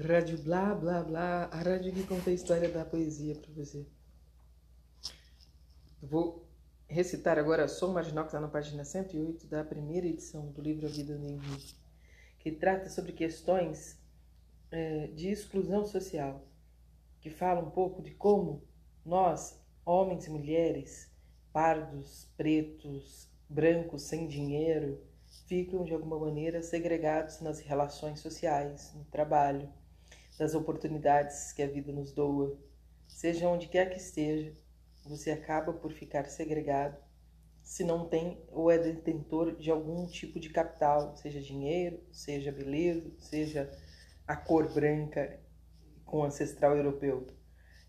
Rádio Blá Blá Blá, a rádio que conta a história da poesia para você. Vou recitar agora Som Marginal, que está na página 108 da primeira edição do livro A Vida no Henrique, que trata sobre questões é, de exclusão social, que fala um pouco de como nós, homens e mulheres, pardos, pretos, brancos, sem dinheiro, ficam de alguma maneira segregados nas relações sociais, no trabalho, das oportunidades que a vida nos doa. Seja onde quer que esteja, você acaba por ficar segregado se não tem ou é detentor de algum tipo de capital, seja dinheiro, seja beleza, seja a cor branca com ancestral europeu.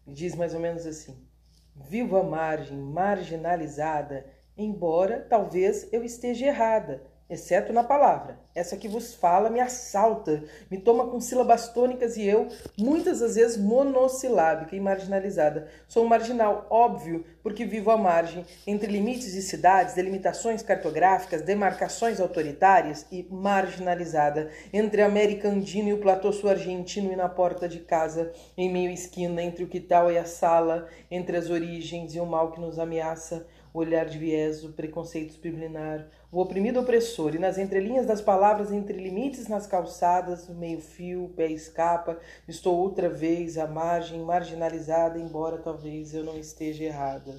Diz mais ou menos assim: Vivo à margem, marginalizada, embora talvez eu esteja errada exceto na palavra. Essa que vos fala me assalta, me toma com sílabas tônicas e eu, muitas das vezes, monossilábica e marginalizada. Sou um marginal, óbvio, porque vivo à margem, entre limites de cidades, delimitações cartográficas, demarcações autoritárias e marginalizada, entre a América Andina e o platô sul-argentino e na porta de casa, em meio esquina, entre o quital e a sala, entre as origens e o mal que nos ameaça, o olhar de viés, o preconceito subliminar, o oprimido opressor, e nas entrelinhas das palavras, entre limites nas calçadas, meio-fio, pé escapa, estou outra vez à margem, marginalizada, embora talvez eu não esteja errada.